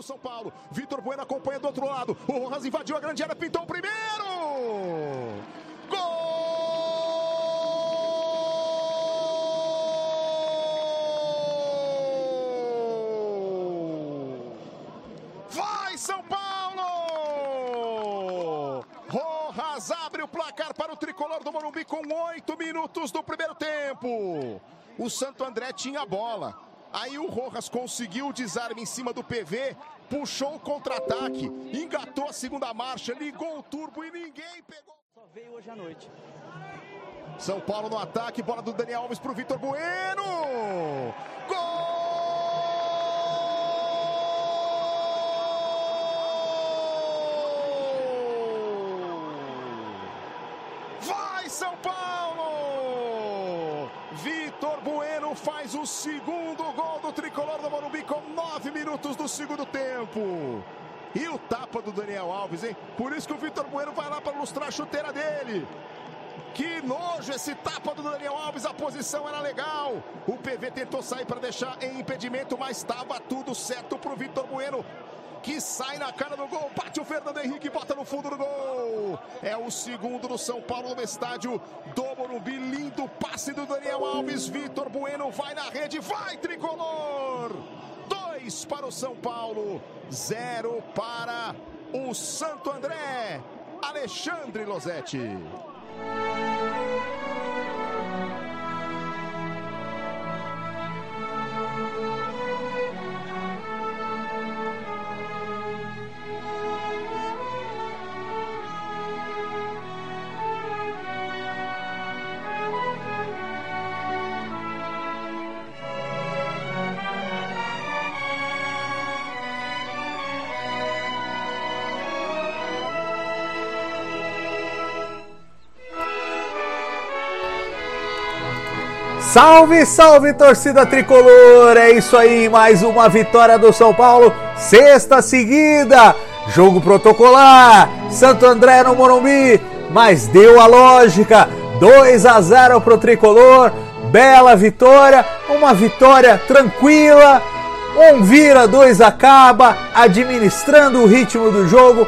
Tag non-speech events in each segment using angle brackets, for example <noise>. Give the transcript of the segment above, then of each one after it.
do São Paulo. Vitor Bueno acompanha do outro lado. O Rojas invadiu a grande área, pintou o primeiro. Gol! Vai São Paulo! Rojas abre o placar para o tricolor do Morumbi com oito minutos do primeiro tempo. O Santo André tinha a bola. Aí o Rojas conseguiu o desarme em cima do PV, puxou o contra-ataque, engatou a segunda marcha, ligou o turbo e ninguém pegou. Só veio hoje à noite. São Paulo no ataque, bola do Daniel Alves para o Vitor Bueno. Gol! Vai São Paulo! Vitor Bueno faz o segundo gol do tricolor do Morumbi com nove minutos do segundo tempo. E o tapa do Daniel Alves, hein? Por isso que o Vitor Bueno vai lá para lustrar a chuteira dele. Que nojo esse tapa do Daniel Alves, a posição era legal. O PV tentou sair para deixar em impedimento, mas estava tudo certo para o Vitor Bueno. Que sai na cara do gol, bate o Fernando Henrique bota no fundo do gol. É o segundo do São Paulo no estádio do Morumbi. Lindo passe do Daniel Alves. Vitor Bueno vai na rede, vai tricolor. Dois para o São Paulo, zero para o Santo André. Alexandre Losetti. Salve, salve torcida tricolor! É isso aí, mais uma vitória do São Paulo, sexta seguida. Jogo protocolar, Santo André no Morumbi, mas deu a lógica. 2 a 0 pro tricolor, bela vitória, uma vitória tranquila. Um vira, dois acaba, administrando o ritmo do jogo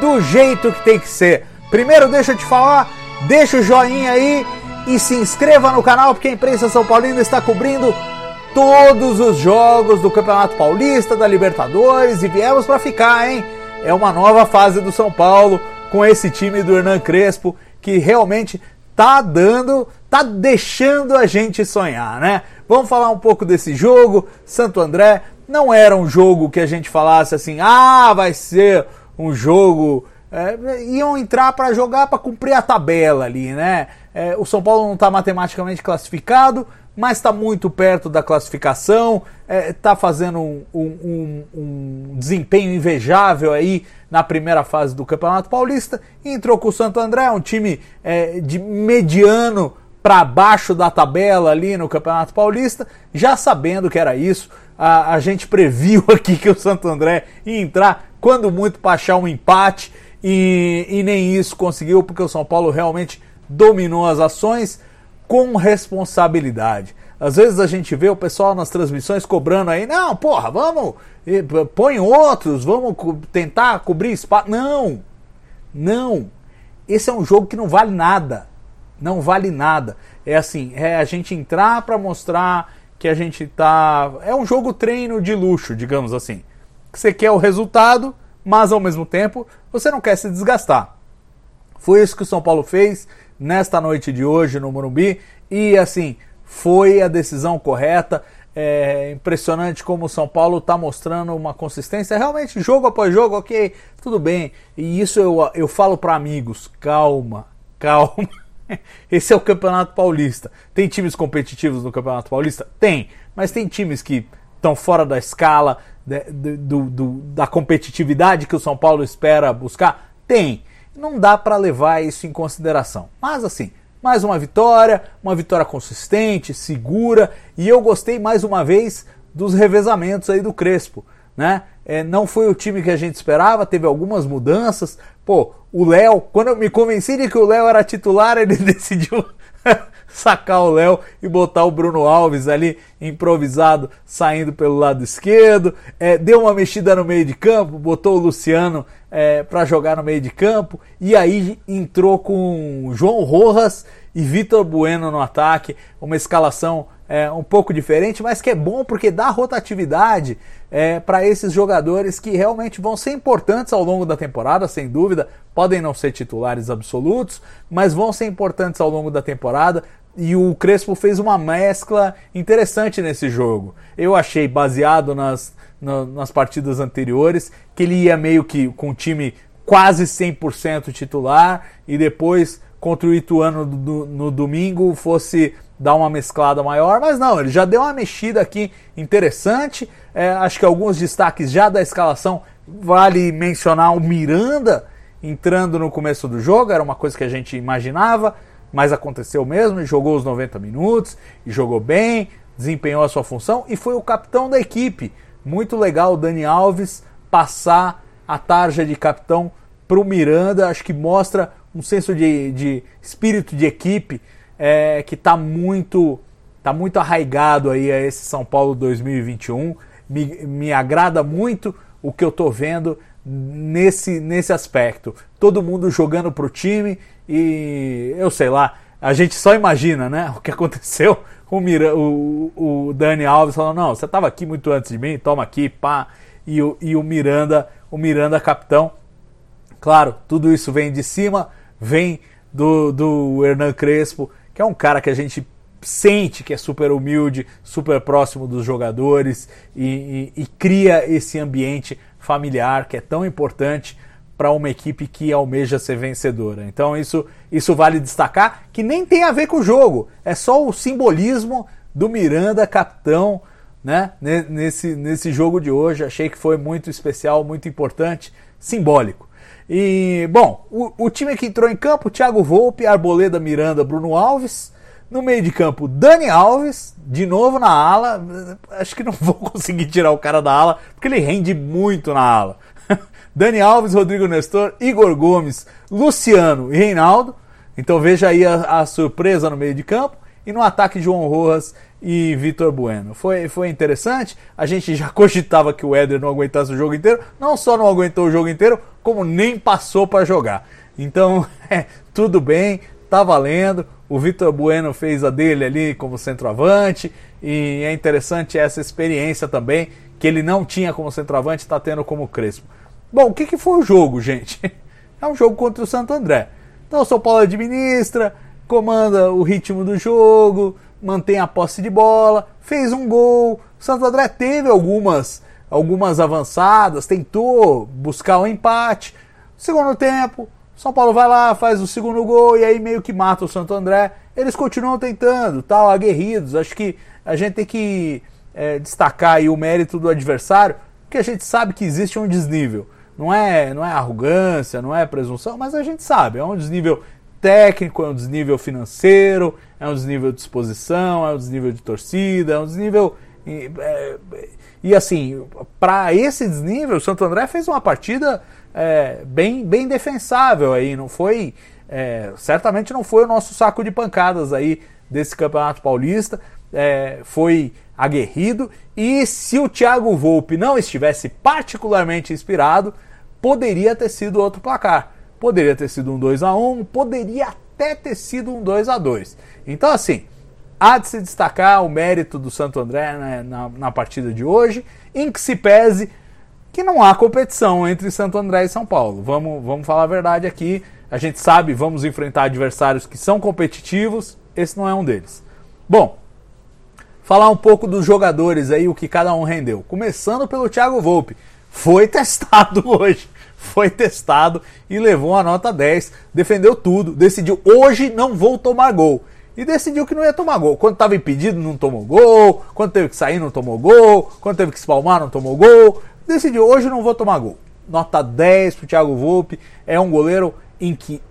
do jeito que tem que ser. Primeiro, deixa eu te falar, deixa o joinha aí e se inscreva no canal porque a imprensa São Paulina está cobrindo todos os jogos do Campeonato Paulista, da Libertadores e viemos para ficar, hein? É uma nova fase do São Paulo com esse time do Hernan Crespo que realmente tá dando, tá deixando a gente sonhar, né? Vamos falar um pouco desse jogo. Santo André não era um jogo que a gente falasse assim, ah, vai ser um jogo. É, iam entrar para jogar para cumprir a tabela ali, né? É, o São Paulo não está matematicamente classificado, mas está muito perto da classificação, está é, tá fazendo um, um, um, desempenho invejável aí na primeira fase do Campeonato Paulista. Entrou com o Santo André, um time é, de mediano para baixo da tabela ali no Campeonato Paulista, já sabendo que era isso. A, a gente previu <laughs> aqui que o Santo André ia entrar, quando muito, para achar um empate, e, e nem isso conseguiu, porque o São Paulo realmente dominou as ações com responsabilidade. Às vezes a gente vê o pessoal nas transmissões cobrando aí, não, porra, vamos, põe outros, vamos tentar cobrir espaço. Não, não. Esse é um jogo que não vale nada. Não vale nada. É assim, é a gente entrar para mostrar que a gente tá. É um jogo treino de luxo, digamos assim. Você quer o resultado, mas ao mesmo tempo você não quer se desgastar. Foi isso que o São Paulo fez nesta noite de hoje no Morumbi e assim foi a decisão correta. É impressionante como o São Paulo está mostrando uma consistência. Realmente, jogo após jogo, ok, tudo bem. E isso eu, eu falo para amigos: calma, calma. <laughs> Esse é o Campeonato Paulista. Tem times competitivos no Campeonato Paulista? Tem, mas tem times que estão fora da escala de, de, do, do, da competitividade que o São Paulo espera buscar? Tem não dá para levar isso em consideração. Mas assim, mais uma vitória, uma vitória consistente, segura, e eu gostei mais uma vez dos revezamentos aí do Crespo, né? É, não foi o time que a gente esperava, teve algumas mudanças. Pô, o Léo, quando eu me convenci de que o Léo era titular, <laughs> ele decidiu sacar o Léo e botar o Bruno Alves ali improvisado saindo pelo lado esquerdo. É, deu uma mexida no meio de campo, botou o Luciano é, para jogar no meio de campo e aí entrou com João Rojas e Vitor Bueno no ataque. Uma escalação é, um pouco diferente, mas que é bom porque dá rotatividade é, para esses jogadores que realmente vão ser importantes ao longo da temporada, sem dúvida. Podem não ser titulares absolutos, mas vão ser importantes ao longo da temporada. E o Crespo fez uma mescla interessante nesse jogo. Eu achei, baseado nas, na, nas partidas anteriores, que ele ia meio que com o time quase 100% titular e depois contra o Ituano no, no domingo fosse dar uma mesclada maior, mas não, ele já deu uma mexida aqui interessante. É, acho que alguns destaques já da escalação vale mencionar o Miranda entrando no começo do jogo, era uma coisa que a gente imaginava, mas aconteceu mesmo, ele jogou os 90 minutos e jogou bem, desempenhou a sua função e foi o capitão da equipe. Muito legal o Dani Alves passar a tarja de capitão para o Miranda, acho que mostra um senso de, de espírito de equipe é, que está muito, tá muito arraigado aí a esse São Paulo 2021. Me, me agrada muito o que eu estou vendo nesse, nesse aspecto. Todo mundo jogando para o time e eu sei lá, a gente só imagina né, <laughs> o que aconteceu. O, Mira, o, o Dani Alves falando, não, você estava aqui muito antes de mim, toma aqui, pá. E o, e o Miranda, o Miranda capitão. Claro, tudo isso vem de cima, vem do, do Hernan Crespo, que é um cara que a gente sente que é super humilde, super próximo dos jogadores e, e, e cria esse ambiente familiar que é tão importante para uma equipe que almeja ser vencedora. Então isso, isso vale destacar, que nem tem a ver com o jogo, é só o simbolismo do Miranda capitão né, nesse, nesse jogo de hoje. Achei que foi muito especial, muito importante, simbólico. E, bom, o, o time que entrou em campo, Thiago Volpe, Arboleda, Miranda, Bruno Alves. No meio de campo, Dani Alves, de novo na ala. Acho que não <laughs> vou conseguir tirar o cara da ala, porque ele rende muito na ala. <laughs> Dani Alves, Rodrigo Nestor, Igor Gomes, Luciano e Reinaldo. Então veja aí a, a surpresa no meio de campo. E no ataque, João Rojas e Vitor Bueno. Foi, foi interessante. A gente já <laughs> cogitava que o Éder não aguentasse o jogo inteiro. Não só não aguentou o jogo inteiro, como nem passou para jogar. Então, <laughs> é, tudo bem, tá valendo. O Vitor Bueno fez a dele ali como centroavante. E é interessante essa experiência também, que ele não tinha como centroavante, está tendo como Crespo. Bom, o que, que foi o jogo, gente? <laughs> É um jogo contra o Santo André. Então o São Paulo administra, comanda o ritmo do jogo, mantém a posse de bola, fez um gol. O Santo André teve algumas, algumas avançadas, tentou buscar o um empate. Segundo tempo, São Paulo vai lá, faz o segundo gol e aí meio que mata o Santo André. Eles continuam tentando, tal, aguerridos. Acho que a gente tem que é, destacar aí o mérito do adversário, porque a gente sabe que existe um desnível. Não é, não é arrogância, não é presunção, mas a gente sabe, é um desnível técnico, é um desnível financeiro, é um desnível de exposição, é um desnível de torcida, é um desnível. E, é, e assim, para esse desnível, o Santo André fez uma partida é, bem, bem defensável aí, não foi. É, certamente não foi o nosso saco de pancadas aí desse Campeonato Paulista, é, foi aguerrido. E se o Thiago Volpe não estivesse particularmente inspirado, poderia ter sido outro placar. Poderia ter sido um 2 a 1 poderia até ter sido um 2 a 2 Então, assim, há de se destacar o mérito do Santo André né, na, na partida de hoje, em que se pese que não há competição entre Santo André e São Paulo. Vamos, vamos falar a verdade aqui. A gente sabe, vamos enfrentar adversários que são competitivos, esse não é um deles. Bom, falar um pouco dos jogadores aí, o que cada um rendeu. Começando pelo Thiago Volpe. Foi <laughs> testado hoje foi testado e levou a nota 10, defendeu tudo, decidiu hoje não vou tomar gol. E decidiu que não ia tomar gol. Quando estava impedido, não tomou gol. Quando teve que sair, não tomou gol. Quando teve que espalmar, não tomou gol. Decidiu, hoje não vou tomar gol. Nota 10 para o Thiago Volpe. É um goleiro em que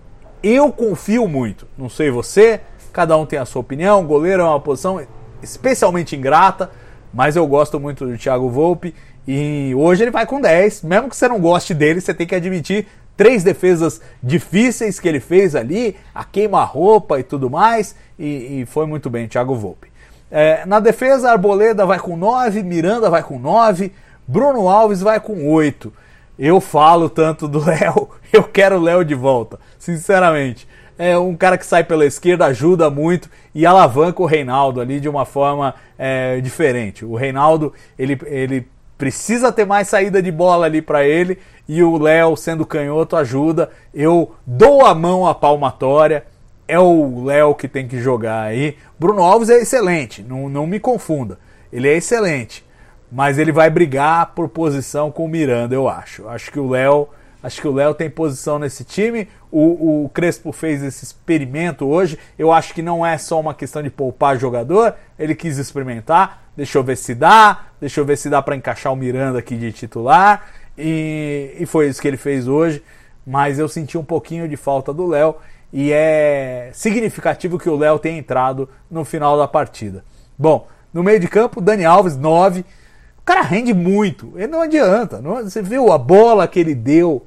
eu confio muito. Não sei você, cada um tem a sua opinião. Goleiro é uma posição especialmente ingrata, mas eu gosto muito do Thiago Volpe e hoje ele vai com 10. Mesmo que você não goste dele, você tem que admitir, três defesas difíceis que ele fez ali, a queima-roupa e tudo mais, e, e, foi muito bem, Thiago Volpe. É, na defesa, Arboleda vai com 9, Miranda vai com 9, Bruno Alves vai com 8. Eu falo tanto do <laughs> Léo, eu quero o Léo de volta, sinceramente. É um cara que sai pela esquerda, ajuda muito e alavanca o Reinaldo ali de uma forma é, diferente. O Reinaldo, ele, ele precisa ter mais saída de bola ali para ele e o Léo, sendo canhoto, ajuda. Eu dou a mão à palmatória. É o Léo que tem que jogar aí. Bruno Alves é excelente, não, não me confunda. Ele é excelente, mas ele vai brigar por posição com o Miranda, eu acho. Acho que o Léo, acho que o Léo tem posição nesse time. O, o Crespo fez esse experimento hoje. Eu acho que não é só uma questão de poupar jogador. Ele quis experimentar. Deixa eu ver se dá. Deixa eu ver se dá para encaixar o Miranda aqui de titular. E, e foi isso que ele fez hoje. Mas eu senti um pouquinho de falta do Léo. E é significativo que o Léo tenha entrado no final da partida. Bom, no meio de campo, Dani Alves, 9. O cara rende muito. Ele não adianta. Não, você viu a bola que ele deu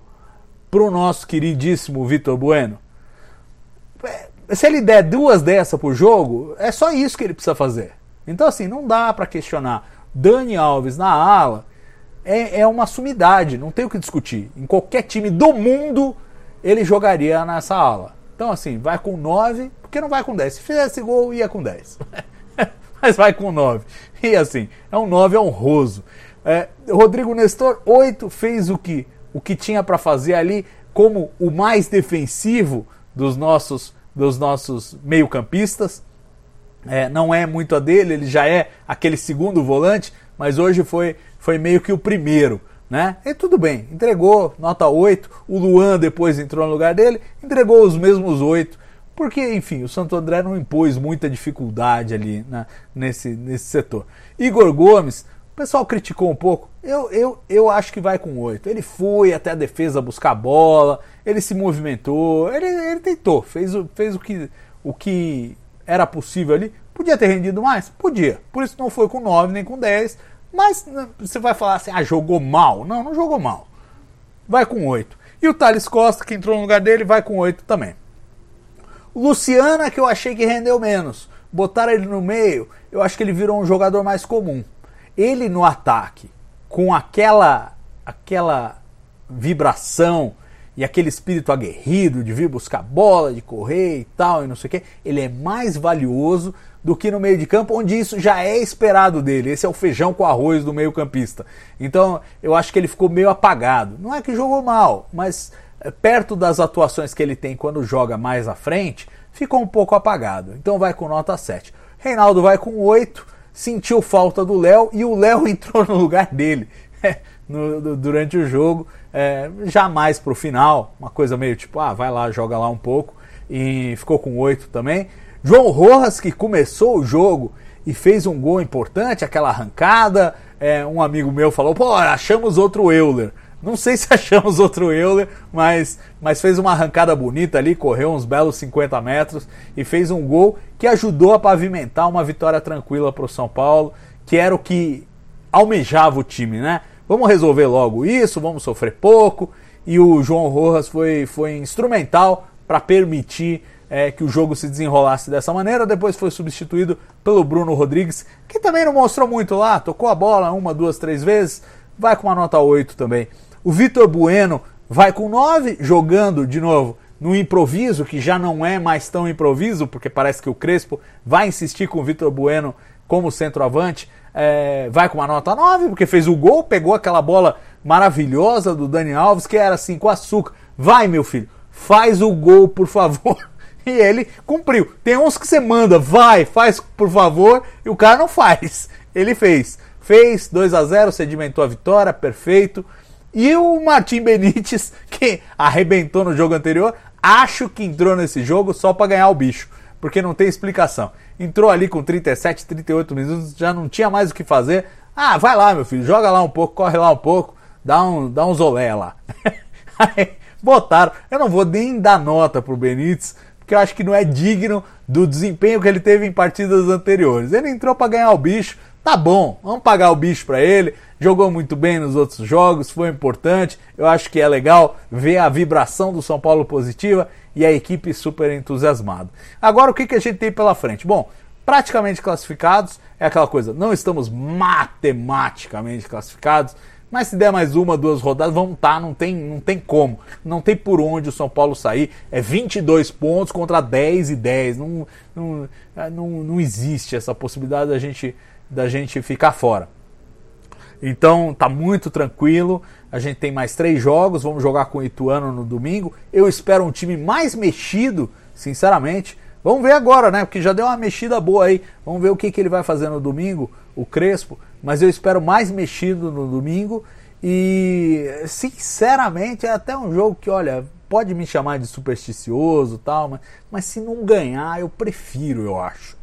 pro nosso queridíssimo Vitor Bueno? É, se ele der duas dessas por jogo, é só isso que ele precisa fazer. Então, assim, não dá para questionar. Dani Alves na ala é, é uma sumidade, não tem o que discutir. Em qualquer time do mundo, ele jogaria nessa ala. Então, assim, vai com 9, porque não vai com 10. Se fizesse gol, ia com 10. <laughs> Mas vai com 9. E assim, é um 9 honroso. É, Rodrigo Nestor, 8, fez o que, o que tinha para fazer ali, como o mais defensivo dos nossos, dos nossos meio-campistas. É, não é muito a dele, ele já é aquele segundo volante, mas hoje foi, foi meio que o primeiro. Né? E tudo bem, entregou nota 8. O Luan depois entrou no lugar dele, entregou os mesmos 8. Porque, enfim, o Santo André não impôs muita dificuldade ali né, nesse, nesse setor. Igor Gomes, o pessoal criticou um pouco. Eu, eu, eu acho que vai com 8. Ele foi até a defesa buscar a bola, ele se movimentou, ele, ele tentou, fez, o, fez o, que, o que era possível ali. Podia ter rendido mais? Podia. Por isso não foi com 9 nem com 10. Mas né, você vai falar assim, ah, jogou mal. Não, não jogou mal. Vai com 8. E o Thales Costa, que entrou no lugar dele, vai com 8 também. Luciana, que eu achei que rendeu menos. Botaram ele no meio, eu acho que ele virou um jogador mais comum. Ele no ataque, com aquela aquela vibração e aquele espírito aguerrido de vir buscar bola, de correr e tal, e não sei o que, ele é mais valioso do que no meio de campo, onde isso já é esperado dele. Esse é o feijão com arroz do meio-campista. Então, eu acho que ele ficou meio apagado. Não é que jogou mal, mas eh, perto das atuações que ele tem quando joga mais à frente, ficou um pouco apagado. Então vai com nota 7. Reinaldo vai com 8, sentiu falta do Léo e o Léo <laughs> entrou no lugar dele. no, durante o jogo, é, jamais para o final, uma coisa meio tipo, ah, vai lá, joga lá um pouco, e ficou com 8 também. João Rojas, que começou o jogo e fez um gol importante, aquela arrancada, é, um amigo meu falou, pô, achamos outro Euler. Não sei se <laughs> achamos outro Euler, mas, mas fez uma arrancada bonita ali, correu uns belos 50 metros e fez um gol que ajudou a pavimentar uma vitória tranquila para o São Paulo, que era o que almejava o time, né? Vamos resolver logo isso, vamos sofrer pouco. E o João Rojas foi, foi instrumental para permitir é, que o jogo se desenrolasse dessa maneira. Depois foi substituído pelo Bruno Rodrigues, que também não mostrou muito lá, tocou a bola uma, duas, três vezes, vai com uma nota 8 também. O Vitor Bueno vai com 9, jogando de novo no improviso, que já não é mais tão improviso, porque parece que o Crespo vai insistir com o Vitor Bueno como centroavante é, vai com uma nota 9, porque fez o gol, pegou aquela bola maravilhosa do Dani Alves, que era assim, com açúcar. Vai, meu filho, faz o gol, por favor. <laughs> E ele cumpriu. Tem uns que você manda, vai, faz, por favor, e o cara não faz. Ele fez. Fez 2 a 0 sedimentou a vitória, perfeito. E o Martim Benítez, que arrebentou no jogo anterior, acho que entrou nesse jogo só para ganhar o bicho, porque não tem explicação entrou ali com 37, 38 minutos, já não tinha mais o que fazer. Ah, vai lá, meu filho, joga lá um pouco, corre lá um pouco, dá um, dá um zolé lá. <laughs> Botaram. Eu não vou nem dar nota pro Benítez, porque eu acho que não é digno do desempenho que ele teve em partidas anteriores. Ele entrou para ganhar o bicho, tá bom, vamos pagar o bicho para ele. Jogou muito bem nos outros jogos, foi importante. Eu acho que é legal ver a vibração do São Paulo positiva e a equipe super entusiasmada. Agora o que, que a gente tem pela frente? Bom, praticamente classificados, é aquela coisa, não estamos matematicamente classificados, mas se der mais uma, duas rodadas, vamos estar, tá, não tem, não tem como. Não tem por onde o São Paulo sair. É 22 pontos contra 10 e 10. Não, não, não, não existe essa possibilidade da gente, da gente ficar fora. Então tá muito tranquilo. A gente tem mais três jogos. Vamos jogar com o Ituano no domingo. Eu espero um time mais mexido, sinceramente. Vamos ver agora, né? Porque já deu uma mexida boa aí. Vamos ver o que, que ele vai fazer no domingo, o Crespo. Mas eu espero mais mexido no domingo. E sinceramente é até um jogo que, olha, pode me chamar de supersticioso tal, mas, mas se não ganhar, eu prefiro, eu acho.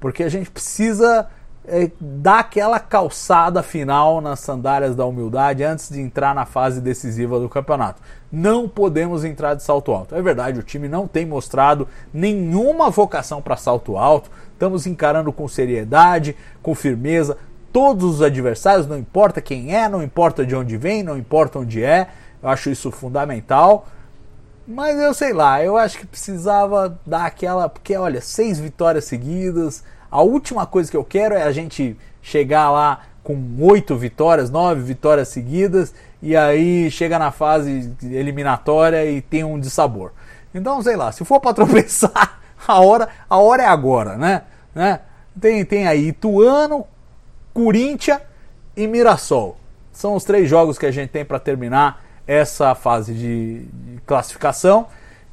Porque a gente precisa é, aquela calçada final nas sandálias da humildade antes de entrar na fase decisiva do campeonato. Não podemos entrar de salto alto. É verdade, o time não tem mostrado nenhuma vocação para salto alto. Estamos encarando com seriedade, com firmeza todos os adversários, não importa quem é, não importa de onde vem, não importa onde é. Eu acho isso fundamental. Mas eu sei lá, eu acho que precisava dar aquela. Porque olha, seis vitórias seguidas a última coisa que eu quero é a gente chegar lá com oito vitórias, nove vitórias seguidas, e aí chega na fase eliminatória e tem um dissabor. Então, sei lá, se for para <laughs> tropeçar, a hora, a hora é agora, né? né? Tem, tem aí Ituano, Corinthians e Mirassol. São os três jogos que a gente tem para terminar essa fase de, de classificação.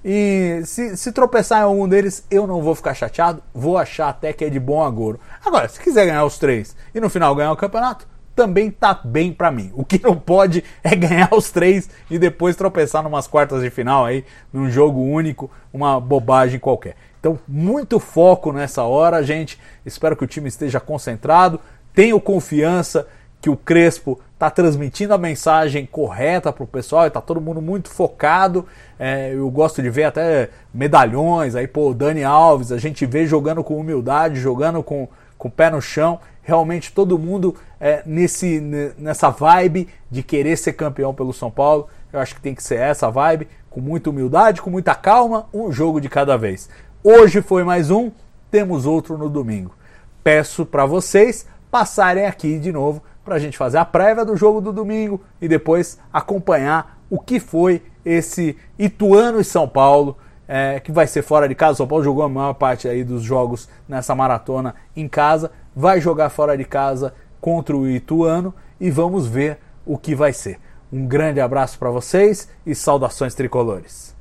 E se, se, tropeçar em algum deles, eu não vou ficar chateado, vou achar até que é de bom agouro. Agora, se quiser ganhar os três e no final ganhar o campeonato, também tá bem para mim. O que não pode é ganhar os três e depois tropeçar numas quartas de final aí, num jogo único, uma bobagem qualquer. Então, muito foco nessa hora, gente. Espero que o time esteja concentrado. Tenho confiança que o Crespo está transmitindo a mensagem correta para o pessoal, está todo mundo muito focado. É, eu gosto de ver até medalhões, aí, pô, Dani Alves, a gente vê jogando com humildade, jogando com, com o pé no chão. Realmente todo mundo é, nesse, nessa vibe de querer ser campeão pelo São Paulo. Eu acho que tem que ser essa vibe, com muita humildade, com muita calma, um jogo de cada vez. Hoje foi mais um, temos outro no domingo. Peço para vocês passarem aqui de novo para a gente fazer a prévia do jogo do domingo e depois acompanhar o que foi esse Ituano e São Paulo, é, que vai ser fora de casa. São Paulo jogou a maior parte aí dos jogos nessa maratona em casa, vai jogar fora de casa contra o Ituano e vamos ver o que vai ser. Um grande abraço para vocês e saudações tricolores.